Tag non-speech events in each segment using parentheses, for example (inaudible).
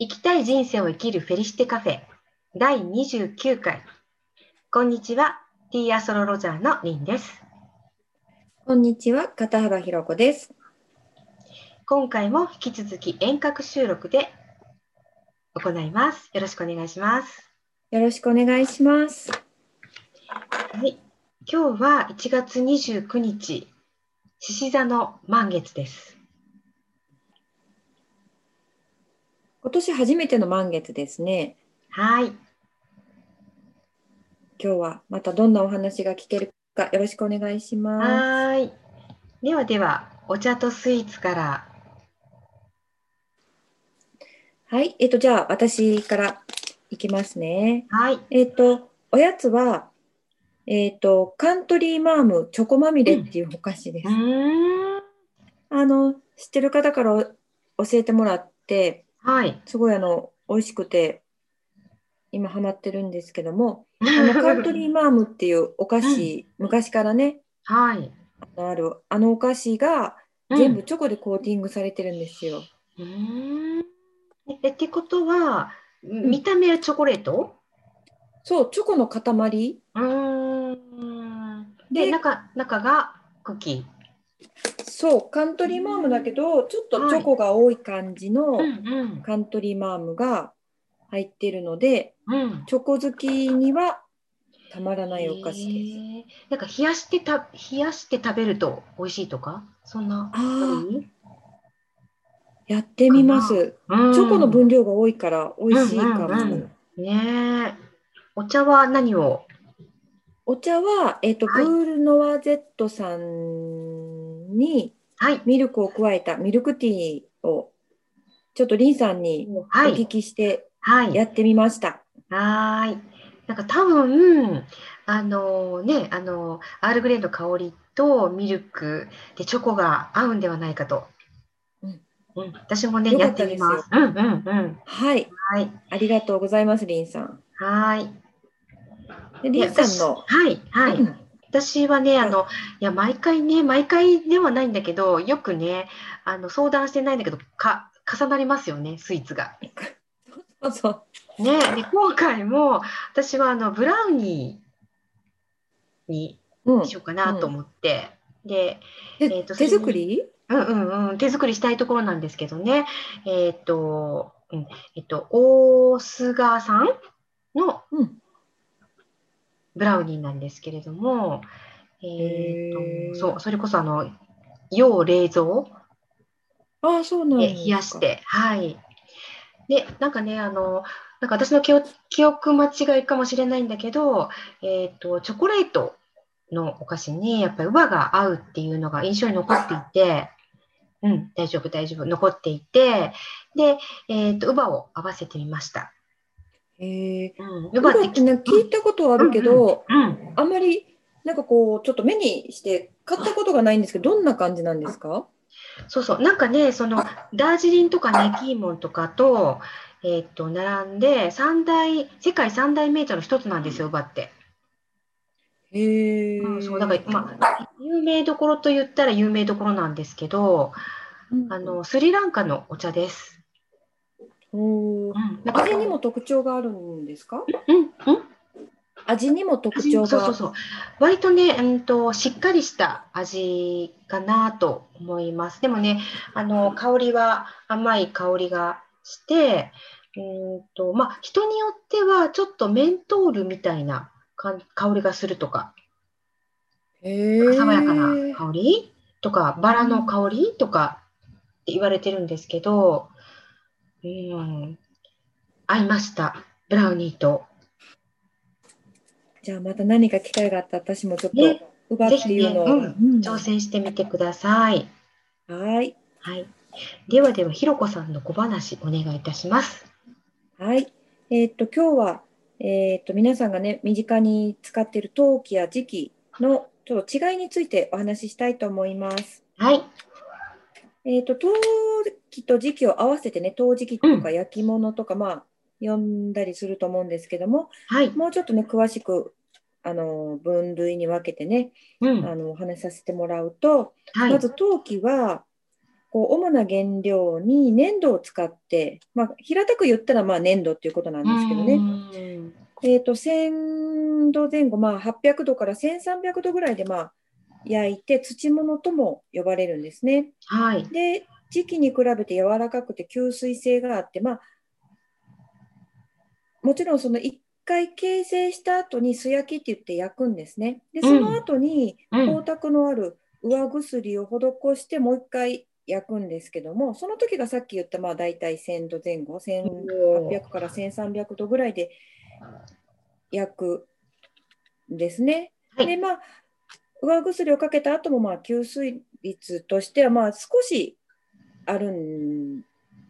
生きたい人生を生きるフェリシテカフェ第29回。こんにちは、ティーアソロロジャーのリンです。こんにちは、片幅ひろ子です。今回も引き続き遠隔収録で行います。よろしくお願いします。よろしくお願いします。はい。今日は1月29日、獅子座の満月です。今年初めての満月ですね。はい。今日はまたどんなお話が聞けるかよろしくお願いしまはーい。ではでは、お茶とスイーツから。す。はい、えっとじゃあ私からいきますね。はい。えっとおやつはえっとカントリーマームチョコまみれっていうお菓子です。ん。あの知ってる方から教えてもらってはい。すごいあの美味しくて今ハマってるんですけども。(laughs) あのカントリーマームっていうお菓子、昔からねはい。あるあのお菓子が全部チョコでコーティングされてるんですよ。うーん。えってことは、見た目はチョコレート？そうチョコの塊うーん。で、で中、中がクッキそうカントリーマームだけどちょっとチョコが多い感じのカントリーマームが入ってるので。チョコ好きにはたまらないお菓子です。なんか冷やしてた、冷やして食べると美味しいとか？そんな。あーやってみます。うんチョコの分量が多いから美味しいかも。うんうんうんねえ。お茶は何を？お茶は、えっとはいブールノワゼットさんにはい。ミルクを加えたミルクティーをちょっとリンさんにおはい。聞きしてはい。やってみました。はーい。なんか多分、あのね、あのアールグレイの香りとミルクでチョコが合うんではないかと。うんうん、私もね、やっってみます。うんうんうん。はい、はい。ありがとうございます、リンさん。はーい。でリンさんの、はい、はい。うん私はね、あの、いや、毎回ね、毎回ではないんだけど、よくね、あの、相談してないんだけど、か、重なりますよね、スイーツが。そうそう。ね、で、今回も、私はあの、ブラウニーにうん。しようかなと思って、で、でえーと手作り？うんうんうん、手作りしたいところなんですけどね、えっ、と、うん、えっ、と、大須賀さんのうんブラウニーなんですけれども、えーと、そう、それこそあの、要冷蔵ああ、そうなん冷やして、はい。で、なんかね、あの、なんか私の記憶記憶間違いかもしれないんだけど、えっ、と、チョコレートのお菓子にやっぱり乳母が合うっていうのが印象に残っていて、うん、大丈夫、大丈夫、残っていて、で、えっ、と、乳母を合わせてみました。へえ。うん、ウバってね聞いたことあるけど、うん、あんまりなんかこうちょっと目にして買ったことがないんですけど、どんな感じなんですか？そうそう、なんかね、そのダージリンとかね、キーモンとかと、えっ、と、並んで、三大、世界三大メーターの一つなんですよ、乳母って。へえ。うん、そうだから、まあ、有名どころと言ったら有名どころなんですけど、うんあのスリランカのお茶です。うん、味にも特徴があるんですか？うん、うん、味にも特味徴が。そうそうそう。割とね、うんとしっかりした味かなと思います。でもね、あの香りは甘い香りがして、うんとまあ人によってはちょっとメントールみたいなか香りがするとか、へえ。爽やかな香りとか、バラの香りとかって言われてるんですけど、うん、合いました。ブラウニーと。じゃあまた何か機会があったら私もちょっねと奪っていうのを、ぜひねうん挑戦してみてください。はいはい。ではでは、ひろこさんの小話お願いいたします。はい。えーっと今日はえーっと皆さんがね身近に使っている陶器や磁器のちょっと違いについてお話ししたいと思います。はい。えーっと陶器と磁器を合わせてね陶磁器とか焼き物とか、まあ呼んだりすると思うんですけどもはい。もうちょっとね詳しくあの分類に分けてねうん。あのお話しさせてもらうと、はい。まず陶器はこう主な原料に粘土を使って、まあ、平たく言ったらまあ粘土っていうことなんですけどね、うんえー、と1000度前後、まあ、800度から1300度ぐらいでまあ焼いて土物とも呼ばれるんですね。はい。で時期に比べて柔らかくて吸水性があって、まあ、もちろんその1回形成した後に素焼きって言って焼くんですね。でその後にうん光沢のある上薬を施してもう1回焼くんですけどもその時がさっき言ったまあ大体1000度前後1800から1300度ぐらいで焼くんですね。はいでまあ上薬をかけた後もまあ吸水率としてはまあ少しあるん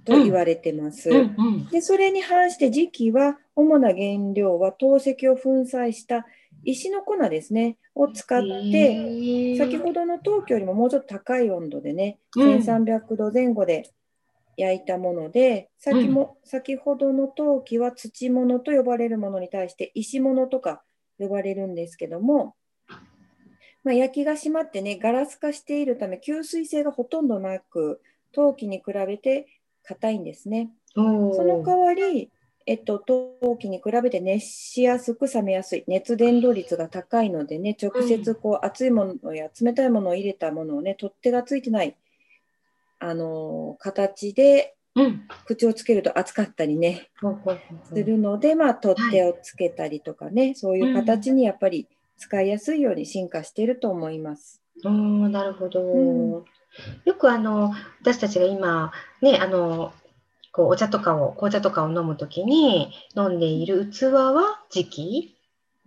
と言われてます。うんうん。でそれに反して磁器は主な原料は陶石を粉砕した石の粉ですね。を使って、先ほどの陶器よりももうちょっと高い温度でね、うん。1300度前後で焼いたもので先も、先ほどの陶器は土物と呼ばれるものに対して石物とか呼ばれるんですけども、まあ、焼きが締まってねガラス化しているため吸水性がほとんどなく陶器に比べて硬いんですね。その代わり、えっと、陶器に比べて熱しやすく冷めやすい熱伝導率が高いのでね直接こう熱いものや冷たいものを入れたものをね取っ手がついてない、あのー形でうん。口をつけると熱かったりねするので、まあ、取っ手をつけたりとかね、そういう形にやっぱり使いやすいように進化していると思います。おーなるほど。うんよくあの私たちが今ねあのこうお茶とかを紅茶とかを飲むときに飲んでいる器は磁器？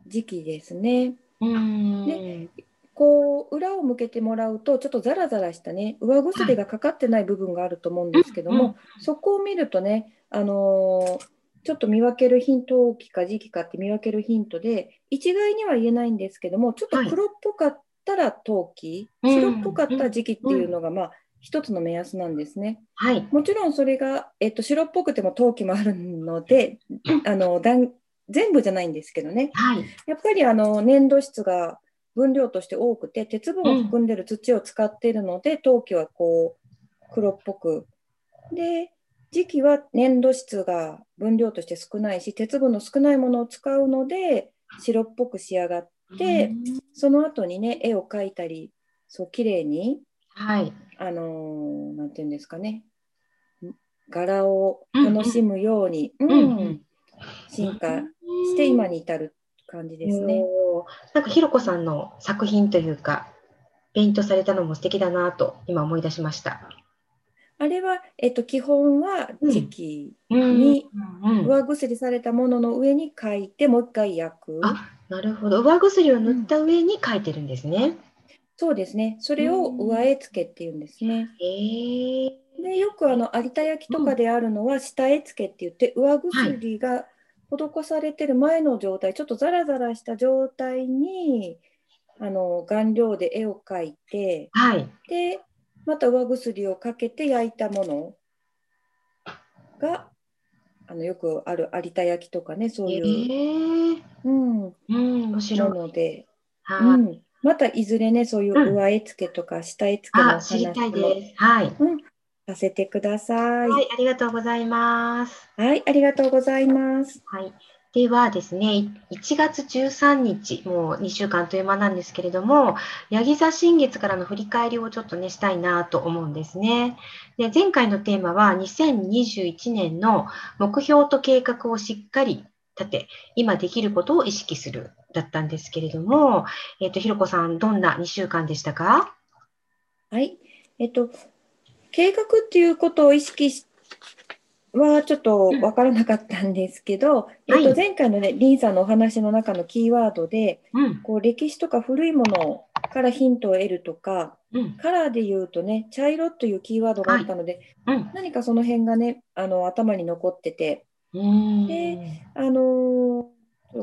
時期ですね。うーん。ねこう裏を向けてもらうとちょっとザラザラしたね上薬がかかってない部分があると思うんですけども、そこを見るとね、あのーちょっと見分けるヒント陶器か時期かって見分けるヒントで一概には言えないんですけどもちょっと黒っぽかったら陶器、はい白っぽかったら時期っていうのが、まあ一つの目安なんですね。はい。もちろんそれが、えっと、白っぽくても陶器もあるのであのだん全部じゃないんですけどねはい。やっぱりあの粘土質が分量として多くて鉄分を含んでる土を使っているので、陶器はこう黒っぽくで時期は粘土質が分量として少ないし鉄分の少ないものを使うので白っぽく仕上がってうんその後にね絵を描いたりそう綺麗にはい。あのーなんていうんですかね柄を楽しむように、うんんうん進化して今に至る感じですね。なんかひろこさんの作品というかペイントされたのも素敵だなと今思い出しました。あれは、えっと、基本は時期うんにうんうん上薬されたものの上に書いてもう一回焼く。あなるほど。上薬を塗った上に描いてるんですね。そうですね。それを上絵付けっていうんですね。へえ。でよくあの有田焼とかであるのは下絵付けって言って上薬が施されてる前の状態、ちょっとザラザラした状態にあの顔料で絵を描いてはい。でまた上薬をかけて焼いたものがあのよくある有田焼とかねそうへいう、え。うん、うん、面白い。もので、うはい。ん、またいずれねそういう上絵付けとか下絵付けのあ、話も。はい。うん、させてください。はい、ありがとうございます。はい、ありがとうございます。はい。ではですね、1月13日、もう2週間という間なんですけれども、ヤギ座新月からの振り返りをちょっとね、したいなと思うんですね。で、前回のテーマは、2021年の目標と計画をしっかり立て、今できることを意識する、だったんですけれども、えっ、と、ひろこさん、どんな2週間でしたか？はい、えっと、計画っていうことを意識してはちょっとわからなかったんですけど、えっと、はい前回のね、リンさんのお話の中のキーワードで、うん、こう歴史とか古いものからヒントを得るとか、うん、カラーで言うとね、茶色というキーワードがあったので、うん。何かその辺がね、あの頭に残ってて。であのー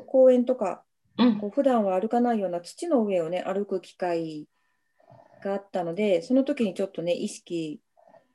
公園とかうん、こう普段は歩かないような土の上をね歩く機会があったのでその時にちょっとね意識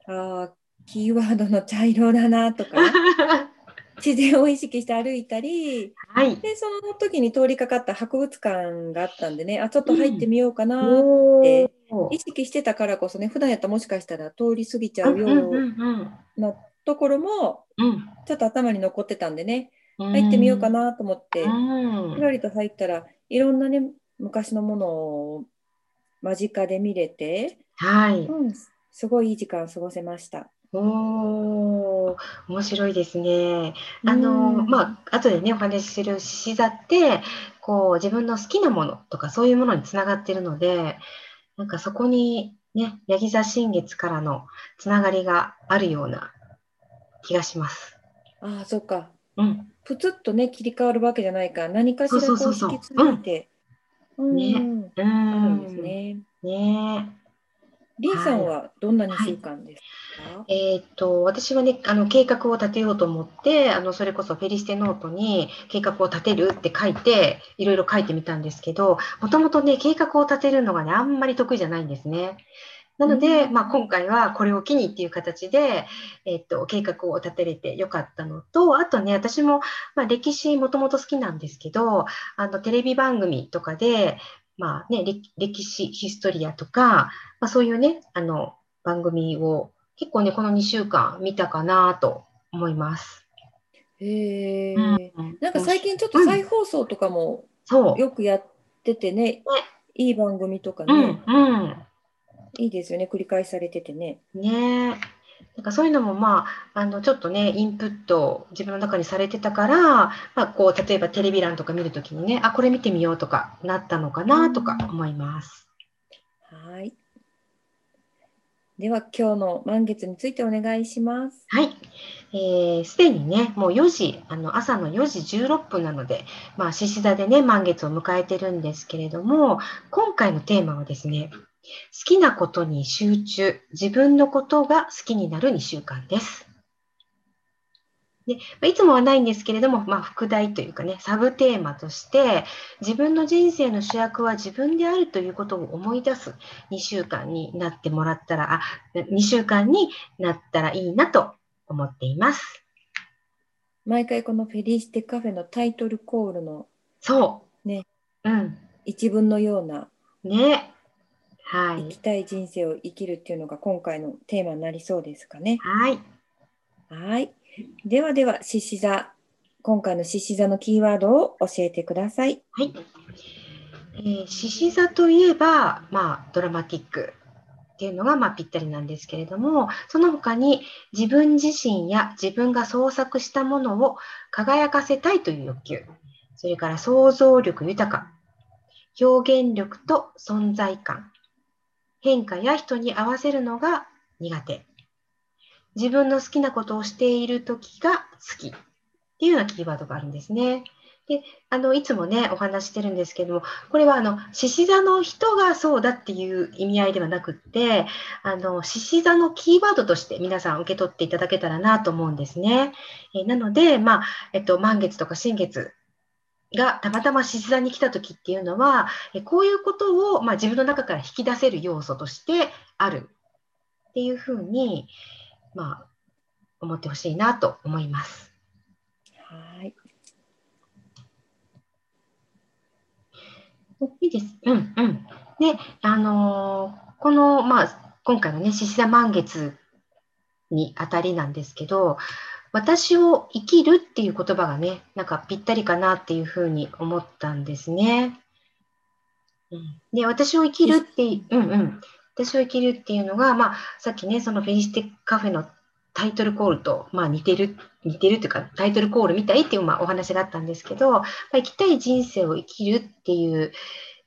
あーキーワードの茶色だなとか (laughs) 自然を意識して歩いたりはい。でその時に通りかかった博物館があったんでねあちょっと入ってみようかな、おでー意識してたからこそね普段やったらもしかしたら通り過ぎちゃうようなところもうんちょっと頭に残ってたんでね入ってみようかなと思ってうんふらりと入ったらいろんなね昔のものを間近で見れて、はい。うん、すごいいい時間過ごせました。おー、面白いですね。あの、うんまあ、後でね、お話しする獅子座って、こう、自分の好きなものとか、そういうものにつながってるので、なんかそこにね、ヤギ座新月からのつながりがあるような気がします。ああそっかうん。プツッとね切り替わるわけじゃないから何かしらこそううそうそうそう引き継いんねうんうあるんですん。ね。ねリンさんはどんな2週間ですか、えーっと、私はね、あの、計画を立てようと思って、あの、それこそフェリステノートに計画を立てるって書いて、いろいろ書いてみたんですけど、もともとね、計画を立てるのがね、あんまり得意じゃないんですね。なので、うんまあ、今回はこれを機にっていう形で、えーっと、計画を立てれてよかったのと、あとね、私も、まあ、歴史もともと好きなんですけど、あの、テレビ番組とかで、まあね、歴歴史、ヒストリアとか、まあ、そういうね、あの、番組を結構ね、この2週間見たかなと思います。へえ、うんなんか最近ちょっと再放送とかも。よくやっててね、いい番組とかうね、ん、うん。いいですよね繰り返されててね。ねえ。なんかそういうのも、まあ、あの、ちょっとね、インプット自分の中にされてたから、まあ、こう、例えばテレビ欄とか見るときにね、あ、これ見てみようとかなったのかなとか思います。はい。では今日の満月についてお願いします。はい。えーでにね、もう4時、あの朝の4時16分なので、まあ、獅子座でね、満月を迎えてるんですけれども、今回のテーマはですね、好きなことに集中、自分のことが好きになる2週間です。でまあいつもはないんですけれども、まあ、副題というかね、サブテーマとして、自分の人生の主役は自分であるということを思い出す2週間になってもらったら、あ、2週間になったらいいなと思っています。毎回このフェリシテカフェのタイトルコールのそう。ね。うん。一文のようなね。はい生き。たい人生を生きるっていうのが今回のテーマになりそうですかね。はい。はい。ではでは、獅子座。今回の獅子座のキーワードを教えてください。はい。えー獅子座といえば、まあ、ドラマティックっていうのが、まあ、ぴったりなんですけれども、その他に自分自身や自分が創作したものを輝かせたいという欲求、それから想像力豊か、表現力と存在感、変化や人に合わせるのが苦手、自分の好きなことをしている時が好きっていうようなキーワードがあるんですね。で、あの、いつもね、お話してるんですけども、これはあの、獅子座の人がそうだっていう意味合いではなくって、あの、獅子座のキーワードとして皆さん受け取っていただけたらなと思うんですね。えなので、まあ、えっと、満月とか新月がたまたま獅子座に来た時っていうのは、えこういうことを、まあ、自分の中から引き出せる要素としてあるっていうふうに、まあ、思ってほしいなと思います。はい。いいです。うんうん。で、あのーこの、まあ、今回のね、獅子座満月にあたりなんですけど、私を生きるっていう言葉がね、なんかぴったりかなっていうふうに思ったんですね。うん、で、私を生きるってい、うんうん。私を生きるっていうのが、まあ、さっきね、そのフェリシテカフェのタイトルコールと、まあ、似てる、似てるというか、タイトルコールみたいっていう、まあ、お話があったんですけど、まあ、生きたい人生を生きるっていう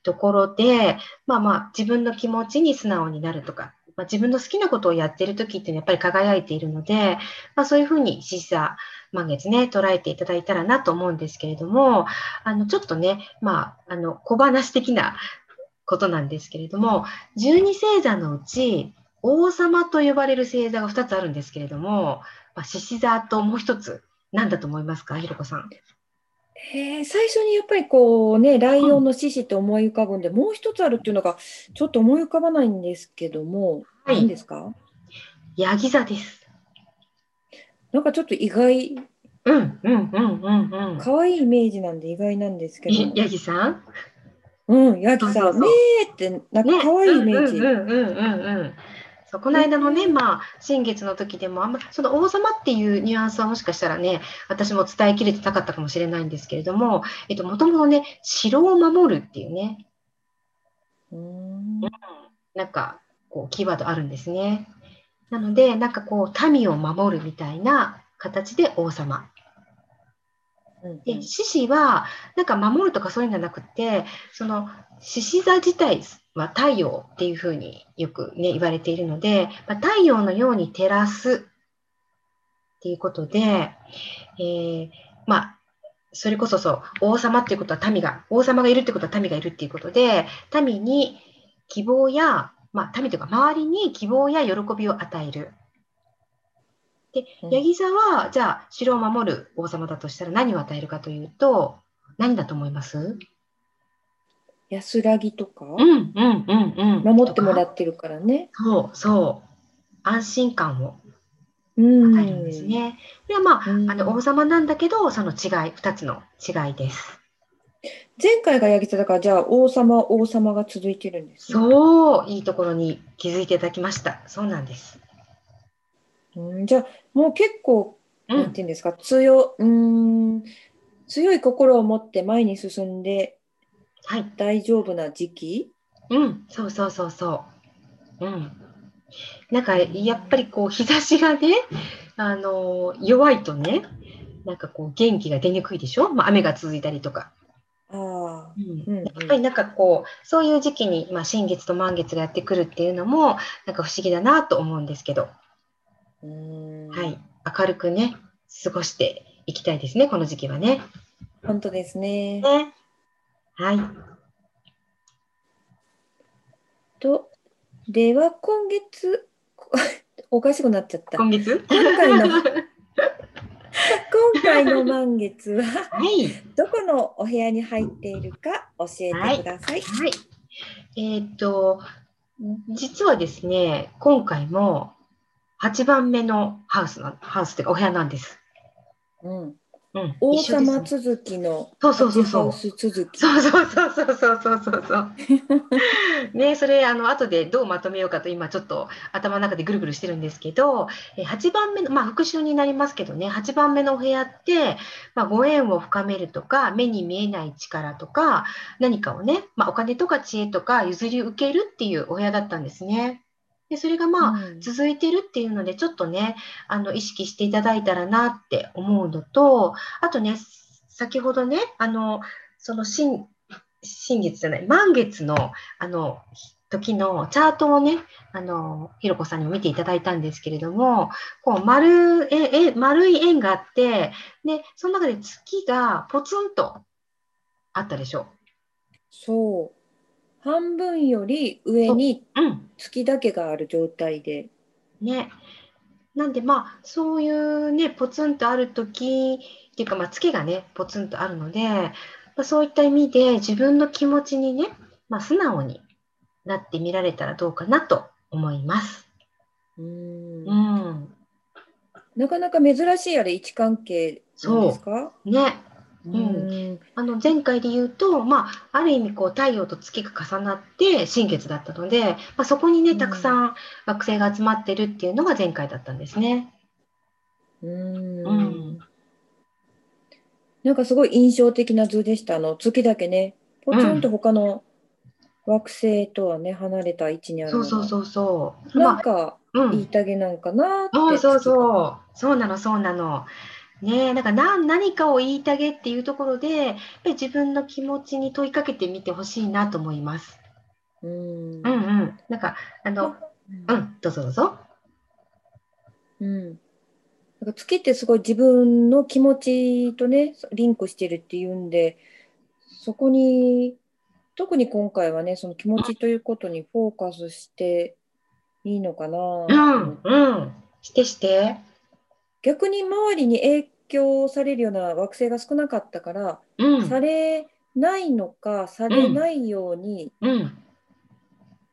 ところで、まあまあ、自分の気持ちに素直になるとか、まあ、自分の好きなことをやってる時っていうのはやっぱり輝いているので、まあ、そういうふうに獅子座満月ね、捉えていただいたらなと思うんですけれども、あの、ちょっとね、まあ、あの、小話的なことなんですけれども、十二星座のうち、王様と呼ばれる星座が2つあるんですけれども、まあ、獅子座ともう一つ、何だと思いますか、ひろこさん。へえ最初にやっぱりこうね、ライオンの獅子って思い浮かぶんで、もう一つあるっていうのがちょっと思い浮かばないんですけども、はい何ですか？ヤギ座です。なんかちょっと意外、うんうんうんうんうん。可愛いイメージなんで意外なんですけど、ヤギさん？うん、ヤギさん、ねえって、なんか可愛いイメージ。うんうんうんうんうんうん。そうこの間のね、まあ、新月の時でも、あんま、その王様っていうニュアンスはもしかしたらね、私も伝えきれてなかったかもしれないんですけれども、えっと、もともとね、城を守るっていうね、うんなんか、こう、キーワードあるんですね。なので、なんかこう、民を守るみたいな形で王様。で、獅子は、なんか守るとかそういうんじゃなくて、その、獅子座自体は太陽っていうふうによくね、言われているので、まあ、太陽のように照らすっていうことで、えーまあ、それこそそう、王様っていうことは民が、王様がいるってことは民がいるっていうことで、民に希望や、まあ、民というか周りに希望や喜びを与える。で、うんヤギ座は、じゃあ、城を守る王様だとしたら何を与えるかというと、何だと思います？安らぎとか、うんうんうんうん。守ってもらってるからね。そうそう。安心感をうん。与えるんですね。で、まあ、うんあの王様なんだけど、その違い、二つの違いです。前回がヤギ座だから、じゃあ王様、王様が続いてるんです、ね。そう、いいところに気づいていただきました。そうなんです。うん、じゃあもう結構、うん、なんていうんですか、強、うん、強い心を持って前に進んではい。大丈夫な時期？うん、そうそうそうそう。うん。なんか、やっぱりこう、日差しがね、あの、弱いとね、なんかこう、元気が出にくいでしょ？まあ、雨が続いたりとか。ああ、うんやっぱりなんかこう、そういう時期に、まあ、新月と満月がやってくるっていうのも、なんか不思議だなと思うんですけど、うん、はい。明るくね、過ごしていきたいですね、この時期はね。本当ですね。ね。はい。と、では今月、こ (laughs) おかしくなっちゃった。今月？今回の (laughs) 今回の満月ははい。どこのお部屋に入っているか教えてください。はい。えーっと、実はですね、今回も8番目のハウスな、ハウスというかお部屋なんです。うん、うん、王様ね続きのそうそうそうそうハウス続き。そうそうそうそうそうそうそうそう。(laughs) ね、それあの後でどうまとめようかと今ちょっと頭の中でぐるぐるしてるんですけど、え8番目のまあ復習になりますけどね、8番目のお部屋って、まあ、ご縁を深めるとか目に見えない力とか何かをね、まあ、お金とか知恵とか譲り受けるっていうお部屋だったんですね。でそれがまあ、うん続いてるっていうので、ちょっとね、あの意識していただいたらなって思うのと、あとね、先ほどね、あのその新新月じゃない、満月のあの時のチャートをね、あのひろこさんにも見ていただいたんですけれども、こう丸ええ丸い円があって、でその中で月がポツンとあったでしょ。そう。半分より上にうん月だけがある状態で。ね。なんでまあそういうねポツンとある時っていうかまあ月がねポツンとあるので、まあ、そういった意味で自分の気持ちにね、まあ、素直になってみられたらどうかなと思います。うんうん、なかなか珍しいあれ位置関係なんですか？ね。うんあの前回で言うと、まあ、ある意味こう太陽と月が重なって新月だったので、まあ、そこにねうんたくさん惑星が集まってるっていうのが前回だったんですね。うんうんなんかすごい印象的な図でした。あの月だけね、ポツンと他の惑星とはね、離れた位置にあるそのがうそうそうそう。なんかまあうん言いたげなんかなって。そうそうそう。そうなの、そうなの。ねえ、なんかな何かを言いたげっていうところで、やっぱり自分の気持ちに問いかけてみてほしいなと思います。うんうんうん。なんか、あの、うん、どうぞどうぞ。うん。なんか月ってすごい自分の気持ちとね、リンクしてるっていうんで、そこに、特に今回はね、その気持ちということにフォーカスしていいのかなとう思ん、うん。してして。逆に周りに影響されるような惑星が少なかったから、うん、されないのか、されないようにうん。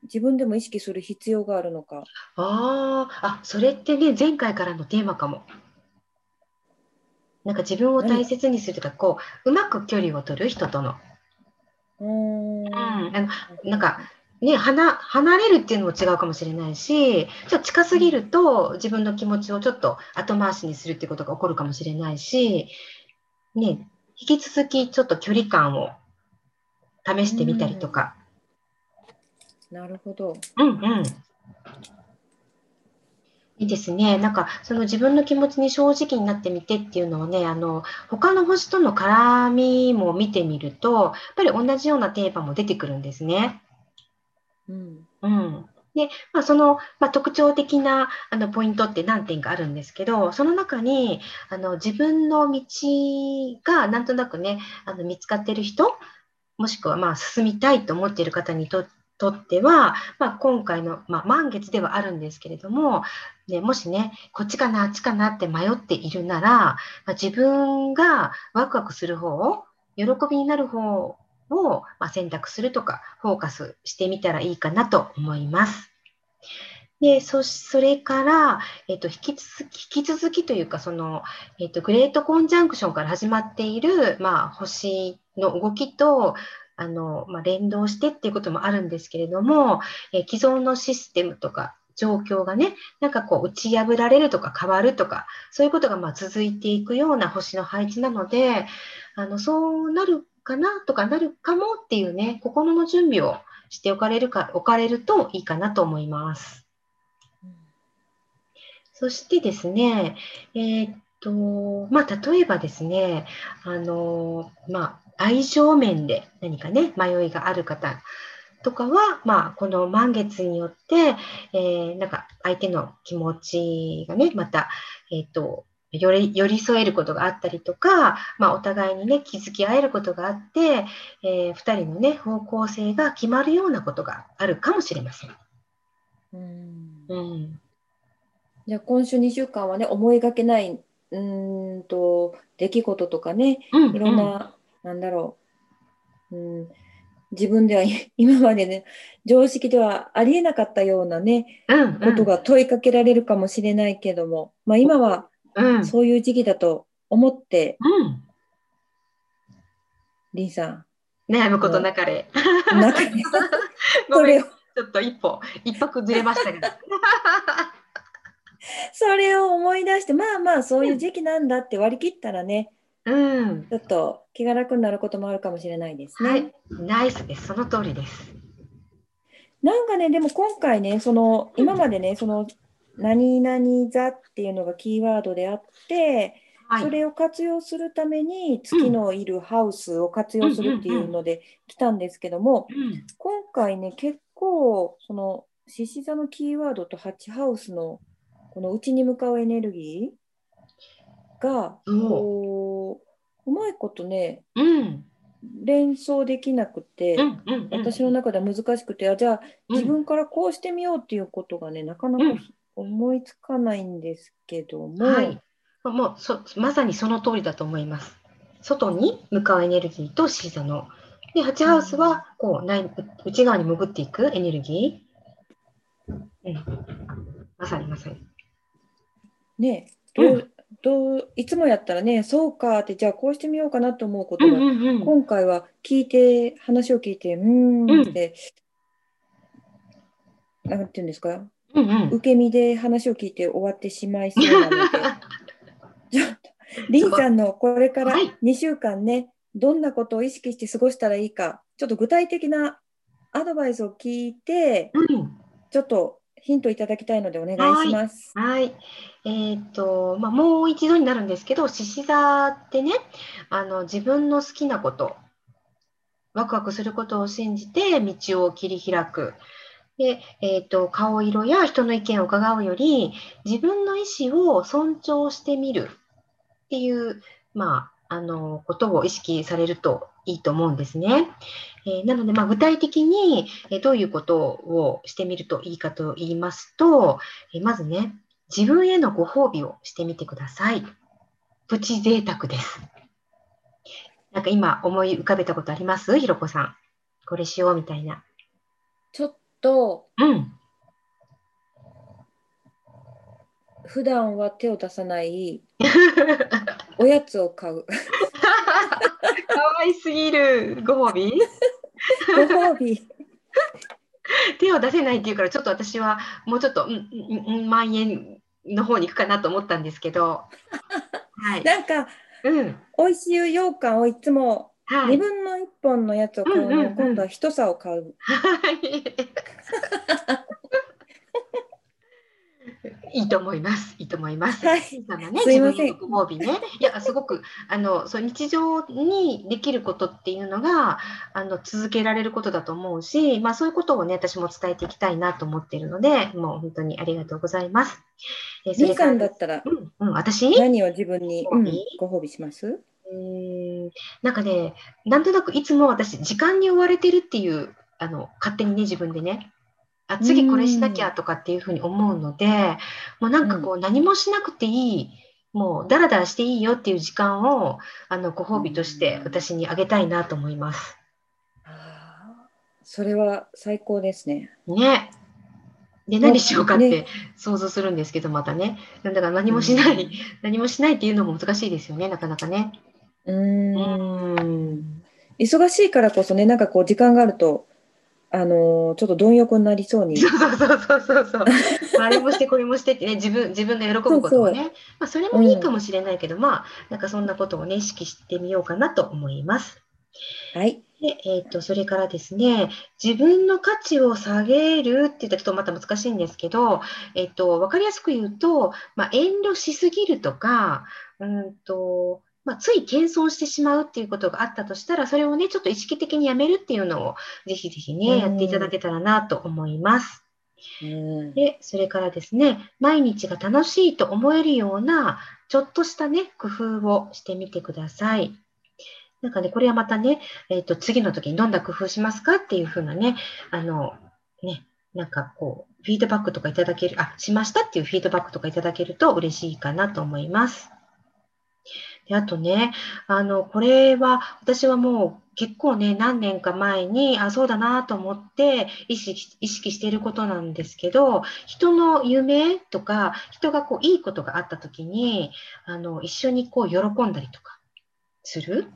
自分でも意識する必要があるのか。ああ、あ、それってね、前回からのテーマかも。なんか自分を大切にするとか、こう、うまく距離を取る人との。うんうん、あのなんかね、離離れるっていうのも違うかもしれないし、ちょっと近すぎると自分の気持ちをちょっと後回しにするっていうことが起こるかもしれないし、ね、引き続きちょっと距離感を試してみたりとか。なるほど。うんうん。いいですね。なんか、その自分の気持ちに正直になってみてっていうのをね、あの、他の星との絡みも見てみると、やっぱり同じようなテーマも出てくるんですね。うん。うん。で、まあ、その、まあ、特徴的なあのポイントって何点かあるんですけど、その中にあの自分の道がなんとなくね、あの見つかっている人、もしくはまあ進みたいと思っている方にととっては、まあ、今回の、まあ、満月ではあるんですけれども、ね、もしね、こっちかな、あっちかなって迷っているなら、まあ、自分がワクワクする方、喜びになる方を、選択するとか、フォーカスしてみたらいいかなと思います。でそそれから、えっと、引き続き引き続きというかその、えっと、グレートコンジャンクションから始まっている、まあ、星の動きとあの、まあ、連動してっていうこともあるんですけれども、え既存のシステムとか状況がね、なんかこう打ち破られるとか変わるとか、そういうことがま続いていくような星の配置なので、あのそうなるかなとかなるかもっていうね、心の準備をしておかれるか、置かれるといいかなと思います。そしてですね、えーっと、まあ、例えばですね、あの、まあ、愛情面で何かね、迷いがある方とかは、まあ、この満月によって、えーなんか相手の気持ちがね、また、えーっと、より寄り添えることがあったりとか、まあ、お互いにね、気づき合えることがあって、えー、2人のね、方向性が決まるようなことがあるかもしれません。うんうん。じゃあ今週2週間はね思いがけないうーんと出来事とかねうん、いろんな、なんだろう、うん、自分では (laughs) 今までね常識ではありえなかったようなねうん、うん、ことが問いかけられるかもしれないけども、まあ、今はうん、そういう時期だと思って、うん。りんさ悩むことなかれ。ん中に (laughs) ごめん、それをちょっと一歩、一泊ずれましたが。(laughs) それを思い出してまあまあそういう時期なんだって割り切ったらねうん。ちょっと気が楽になることもあるかもしれないですね。はい、ナイスです。その通りです。なんかね、でも今回ね、その今までね、その何々座っていうのがキーワードであって、はい。それを活用するために月のいるハウスを活用するっていうので来たんですけども、うん、今回ね、結構その獅子座のキーワードとハッチハウスのこの内に向かうエネルギーが、うんこううまいことね、うん、連想できなくて。私の中では難しくて、あじゃあうん自分からこうしてみようっていうことがね、なかなかうん思いつかないんですけども、はい。もうそ、まさにその通りだと思います。外に向かうエネルギーとシーザの。で、ハチハウスは、こう、内内側に潜っていくエネルギー。うん。まさにまさに。ねどうどういつもやったらね、そうかって、じゃあこうしてみようかなと思うことが、うんうんうん。今回は聞いて、話を聞いて、うーんって、なんていうんですか、うんうん。受け身で話を聞いて終わってしまいそうなので、(laughs) ちょっと、りんさんのこれからはい2週間ね、どんなことを意識して過ごしたらいいか、ちょっと具体的なアドバイスを聞いて、うん。ちょっとヒントいただきたいのでお願いします。はい。えーっと、まあ、もう一度になるんですけど、獅子座ってね、あの、自分の好きなこと、ワクワクすることを信じて道を切り開く。で、えーっと、顔色や人の意見を伺うより、自分の意思を尊重してみるっていう、まあ、あの、ことを意識されるといいと思うんですね。えーなので、まあ、具体的に、えどういうことをしてみるといいかと言いますと、えまずね、自分へのご褒美をしてみてください。プチ贅沢です。なんか今思い浮かべたことあります？ひろこさん。これしようみたいな。ちょっとうん。普段は手を出さない (laughs) おやつを買う。かわいすぎる。ご褒美？褒美。手を出せないっていうからちょっと私はもうちょっと、万円の方に行くかなと思ったんですけど、はい、なんか、うん、美味しい羊羹をいつも2分の1本のやつを買うの、うんうんうん、今度は1房を買う。いいと思います。いいと思います。はい、小さなね、自分のご褒美ね。いや、すごく、あの、そう、日常にできることっていうのが、あの、続けられることだと思うし、まあ、そういうことをね、私も伝えていきたいなと思っているので、もう本当にありがとうございます。えー、それさんだったら、うん、うん、私？何を自分に、うん、ご褒美します？うんなんかね、なんとなくいつも私、時間に追われてるっていう、あの、勝手にね、自分でね、あ次これしなきゃとかっていうふうに思うので、もうなんかこう何もしなくていい、もうダラダラしていいよっていう時間をあのご褒美として私にあげたいなと思います。それは最高ですね。ね。で何しようかって想像するんですけど、またね。だから何もしない、(laughs) 何もしないっていうのも難しいですよね、なかなかね。うん忙しいからこそね、なんかこう時間があると、あのちょっと貪欲になりそうに。そうそうそうそうそう。あれもしてこれもしてってね、自分自分が喜ぶことをね。そうまあ、それもいいかもしれないけど、うん、まあ、なんかそんなことをね、意識してみようかなと思います。はい。で、えっ、ー、と、それからですね、自分の価値を下げるって言ったらちょっとまた難しいんですけど、えっ、ー、と、わかりやすく言うと、まあ、遠慮しすぎるとか、うんと、まあ、つい謙遜してしまうっていうことがあったとしたら、それをね、ちょっと意識的にやめるっていうのを、ぜひぜひね、やっていただけたらなと思います。で、それからですね、毎日が楽しいと思えるような、ちょっとしたね、工夫をしてみてください。なんかね、これはまたね、えっ、ー、と、次の時にどんな工夫しますかっていうふうなね、あの、ね、なんかこう、フィードバックとかいただける、あ、しましたっていうフィードバックとかいただけると嬉しいかなと思います。であとね、あの、これは私はもう結構ね、何年か前に、あ、そうだなと思って意識意識していることなんですけど、人の夢とか、人がこういいことがあった時に、あの、一緒にこう喜んだりとかする。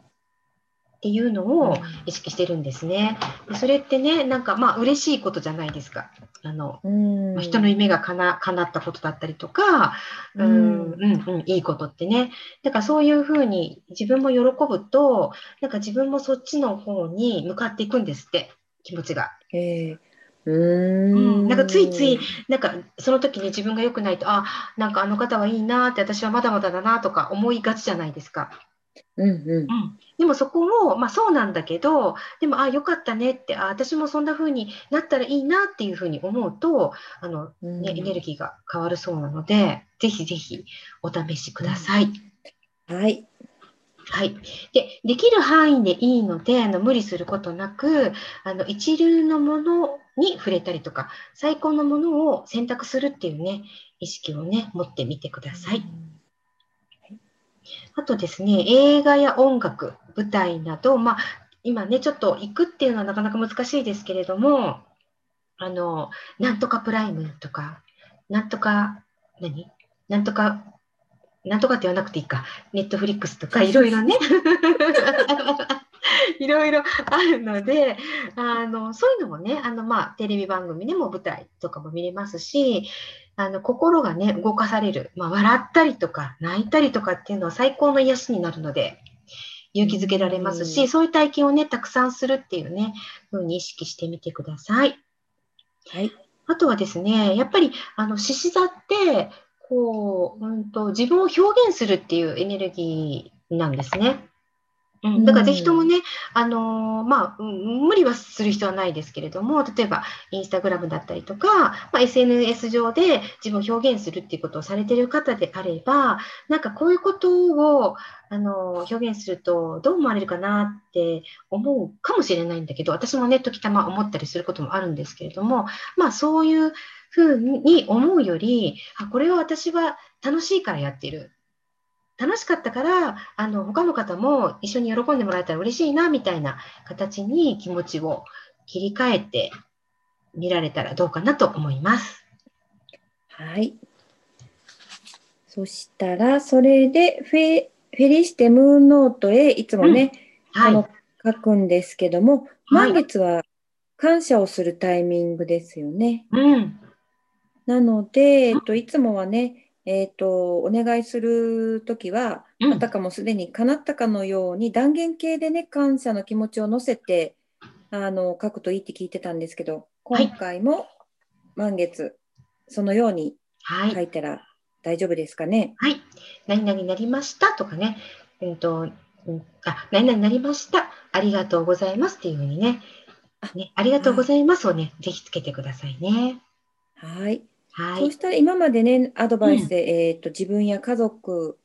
っていうのを意識してるんですね。でそれってね、なんかまあ嬉しいことじゃないですか。あの、まあ、人の夢がかな叶ったことだったりとか、うん、うん、うん、いいことってね。だからそういうふうに自分も喜ぶと、なんか自分もそっちの方に向かっていくんですって、気持ちが。えーうん、なんかついつい、なんかその時に自分が良くないと、あ、なんかあの方はいいなって、私はまだまだだなとか思いがちじゃないですか。うんうん、うん、でもそこも、まあ、そうなんだけどでもあよかったねってあ私もそんな風になったらいいなっていう風に思うとあの、ね、エネルギーが変わるそうなのでぜひぜひお試しください。うん、はい。はい、でできる範囲でいいのであの無理することなくあの一流のものに触れたりとか最高のものを選択するっていうね意識をね持ってみてください。あとですね、映画や音楽、舞台など、まあ、今ね、ちょっと行くっていうのはなかなか難しいですけれども、あの、なんとかプライムとか、なんとか、何？なんとか、なんとかって言わなくていいか、ネットフリックスとかいろいろね、(laughs) いろいろあるので、あの、そういうのもね、あの、まあ、テレビ番組でも舞台とかも見れますし、あの心がね動かされる、まあ、笑ったりとか泣いたりとかっていうのは最高の癒しになるので勇気づけられますし、そういう体験をねたくさんするっていうね風に意識してみてください。はい、あとはですねやっぱりあの獅子座ってこう、うんと、自分を表現するっていうエネルギーなんですね。うん、だからぜひともね、あのー、まあ、無理はする必要はないですけれども、例えばインスタグラムだったりとか、まあ、SNS 上で自分を表現するっていうことをされてる方であれば、なんかこういうことを、あのー、表現するとどう思われるかなって思うかもしれないんだけど、私もね、時たま思ったりすることもあるんですけれども、まあそういうふうに思うより、あ、これは私は楽しいからやってる。楽しかったから、あの、他の方も一緒に喜んでもらえたら嬉しいな、みたいな形に気持ちを切り替えて見られたらどうかなと思います。はい。そしたら、それでフェ、フェリシテムーンノートへいつもね、うん、はい、書くんですけども、満月は感謝をするタイミングですよね。うん。なので、えっと、いつもはね、えっと、お願いするときは、うんあたかもすでに叶ったかのように断言形でね、感謝の気持ちを乗せてあの書くといいって聞いてたんですけど、はい今回も満月、そのようにはい。書いたら大丈夫ですかね？はい。何々になりましたとかね。うんと、うん、あ、何々になりました。ありがとうございますっていうふうにね。あね、ありがとうございますをね、ぜひつけてくださいね。はい。はい。そうしたら今までね、アドバイスで、えっと、自分や家族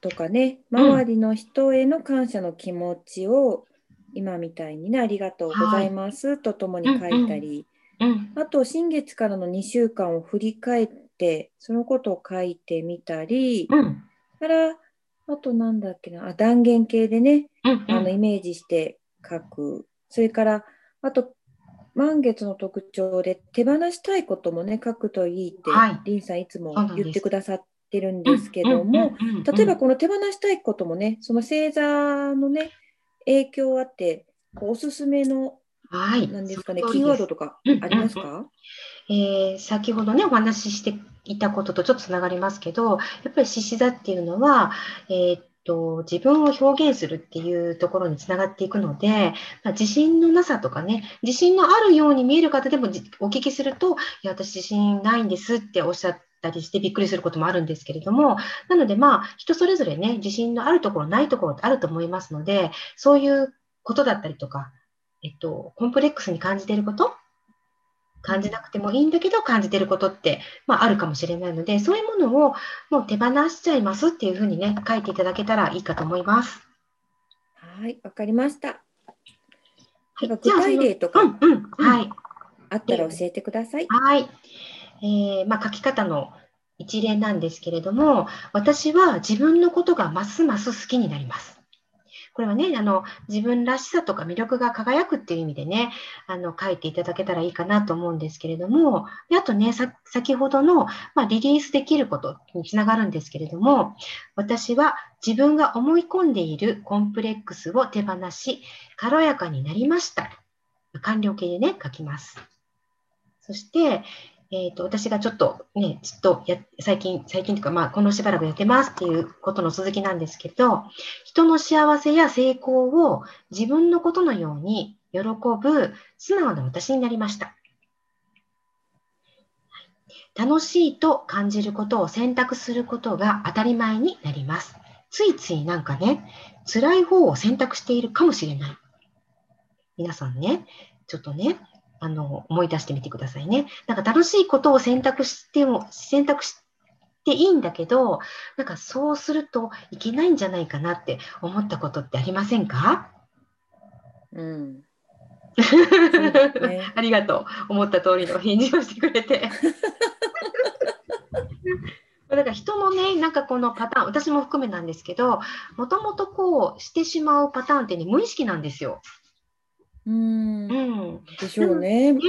とかね、周りの人への感謝の気持ちを、今みたいにね、ありがとうございますとともに書いたり、うん。あと、新月からの2週間を振り返って、そのことを書いてみたり、うん。から、あとなんだっけな、あ断言形でね、うん。あのイメージして書く。それから、あと、満月の特徴で手放したいこともね、書くといいって、はい。リンさんいつも言ってくださってるんですけども、うんうんうんうん例えばこの手放したいこともね、その星座のね、影響あって、こうおすすめの、はい。なんですかね、キーワードとかうんうんうん。ありますか、えー先ほどね、お話ししていたこととちょっとつながりますけど、やっぱり獅子座っていうのは、えーっと、自分を表現するっていうところにつながっていくので、まあ自信のなさとかね、自信のあるように見える方でもお聞きすると、いや、私自信ないんですっておっしゃったりしてびっくりすることもあるんですけれども、なのでまあ、人それぞれね、自信のあるところ、ないところってあると思いますので、そういうことだったりとか、えっと、コンプレックスに感じていること、感じなくてもいいんだけど感じてることって、まあ、あるかもしれないので、そういうものをもう手放しちゃいますっていうふうにね、書いていただけたらいいかと思います。はい、わかりました。はい具体例とかうんうん、はい。あったら教えてください。はい。えーまあ、書き方の一例なんですけれども、私は自分のことがますます好きになります。これはね、あの自分らしさとか魅力が輝くっていう意味でね、あの書いていただけたらいいかなと思うんですけれども、であとね、先ほどの、まあ、リリースできることにつながるんですけれども、私は自分が思い込んでいるコンプレックスを手放し、軽やかになりました。完了形でね、書きます。そして、えー、と私がちょっとね、ずっとや最近、最近というか、まあ、このしばらくやってますっていうことの続きなんですけど、人の幸せや成功を自分のことのように喜ぶ素直な私になりました。楽しいと感じることを選択することが当たり前になります。ついついなんかね、辛い方を選択しているかもしれない。皆さんね、ちょっとね、あの思い出してみてくださいね。なんか楽しいことを選択しても、選択していいんだけど、なんかそうするといけないんじゃないかなって思ったことってありませんか？うん。(laughs) ねありがとう。思った通りの返事をしてくれて。(laughs) だから人のね、なんかこのパターン、私も含めなんですけど、もともとこうしてしまうパターンってね、無意識なんですよ。うんう。ん。でしょうね。ね、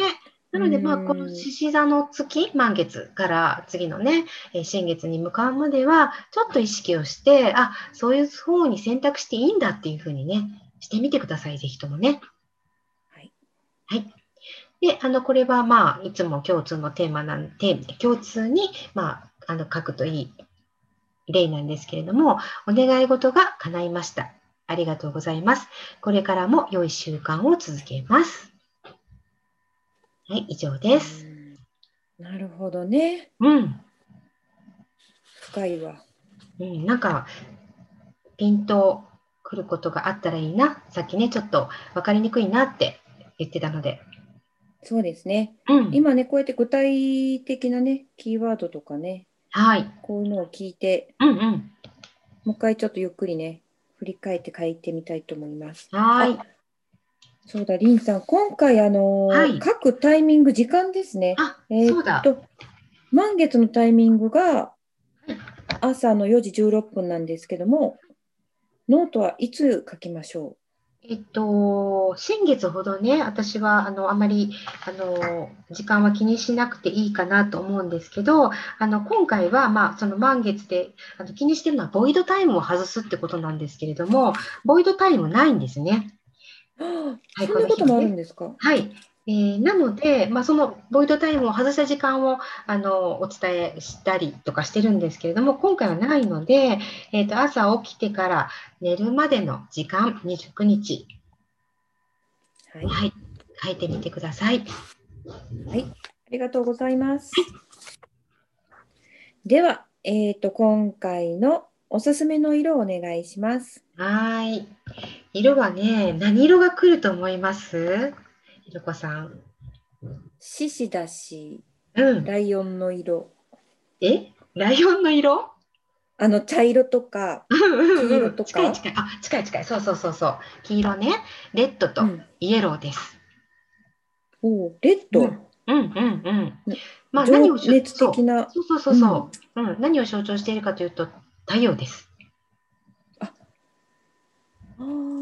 なので、まあ、うんこの獅子座の月、満月から次のね、えー新月に向かうまでは、ちょっと意識をして、あそういう方に選択していいんだっていうふうにね、してみてください、ぜひともね。はい。はい。で、あの、これはまあ、いつも共通のテーマなんで、共通に、まあ、あの、書くといい例なんですけれども、お願い事が叶いました。ありがとうございます。これからも良い習慣を続けます。はい、以上です。うんなるほどね。うん。深いわ。うん、なんか、ピンとくることがあったらいいな。さっきね、ちょっと分かりにくいなって言ってたので。そうですね。うん。今ね、こうやって具体的なね、キーワードとかね、はい。こういうのを聞いて、うんうん。もう一回ちょっとゆっくりね、振り返って書いてみたいと思います。はい。そうだ、りんさん、今回、あのーはい書くタイミング、時間ですね。あ、えーそうだっ。と、満月のタイミングが朝の4時16分なんですけども、ノートはいつ書きましょえっと、先月ほどね、私はあのあまりあの時間は気にしなくていいかなと思うんですけど、あの今回は、まあ、その満月であの気にしてるのはボイドタイムを外すってことなんですけれども、ボイドタイムないんですね。う、はいそんなこともあるんですか？はい。えー、なので、まあ、そのボイドタイムを外した時間をあのお伝えしたりとかしてるんですけれども、今回はないので、えーと、朝起きてから寝るまでの時間、29日、はい、はい、書いてみてください。はい、ありがとうございます。では、えーと、今回のおすすめの色をお願いします。はい。色はね、何色が来ると思います？ひろこさん。獅子だし、うん、ライオンの色。え？ライオンの色？あの茶色とか、黄色とか。近い近い。あ、近い近い。そうそうそうそう。黄色ね。レッドとイエローです。うん、おレッド、うん、うんうんうんまあ何を熱的なそうそうそうそう、うん、うん、何を象徴しているかというと太陽です。ああ。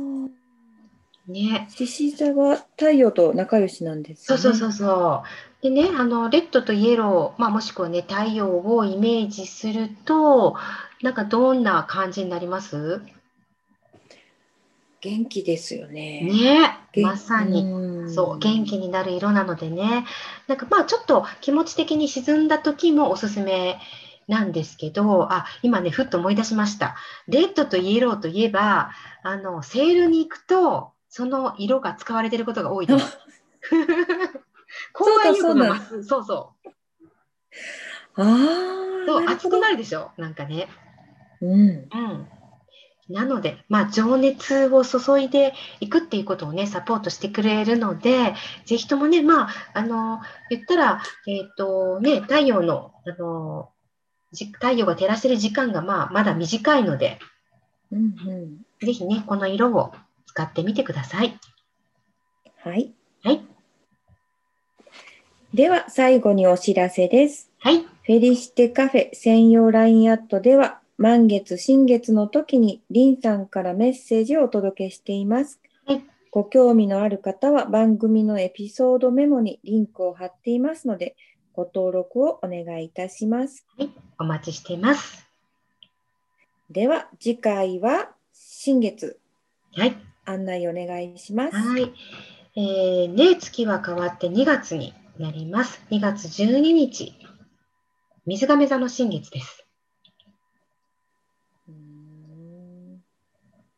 ね。獅子座は太陽と仲良しなんです、ね、そうそうそうそう。でね、あのレッドとイエロー、まあ、もしくはね太陽をイメージすると、なんかどんな感じになります？元気ですよね。ね、まさにそう元気になる色なのでね、なんかまあちょっと気持ち的に沈んだ時もおすすめなんですけど、あ今ねふっと思い出しました。レッドとイエローといえば、あのセールに行くとその色が使われていることが多いです。(laughs) 公園そうだそうそう。ああ。そう熱くなるでしょ？なんかね。うん。うん。なので、まあ、情熱を注いでいくっていうことをね、サポートしてくれるので、ぜひともね、まあ、あの、言ったら、えっ、ー、と、ね、太陽の、あの、太陽が照らしてる時間が、まあ、まだ短いので、うんうん、ぜひね、この色を使ってみてください。はい。はい。では、最後にお知らせです。はい。フェリシテカフェ専用 LINE アットでは、満月、新月の時に、リンさんからメッセージをお届けしています。はい。ご興味のある方は、番組のエピソードメモにリンクを貼っていますので、ご登録をお願いいたします。はい。お待ちしています。では、次回は新月。はい。案内お願いします。はい。えー、ね、月は変わって2月になります。2月12日、水亀座の新月です。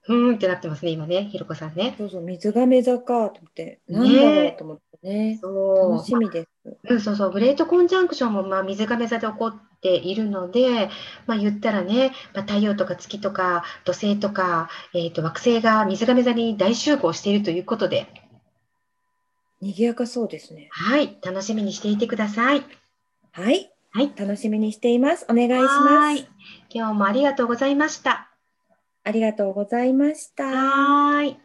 ふーんってなってますね、今ね、ひろこさんね。そうそう、水亀座かと思って、なんだろうと思ってね。そう楽しみです。うん、そうそう、グレートコンジャンクションも、まあ、水亀座で起こっているので、まあ、言ったらね、まあ、太陽とか月とか土星とか、えーと、惑星が水亀座に大集合しているということで、賑やかそうですね。はい、楽しみにしていてください。はい、はい、楽しみにしています。お願いします。今日もありがとうございました。ありがとうございました。はい。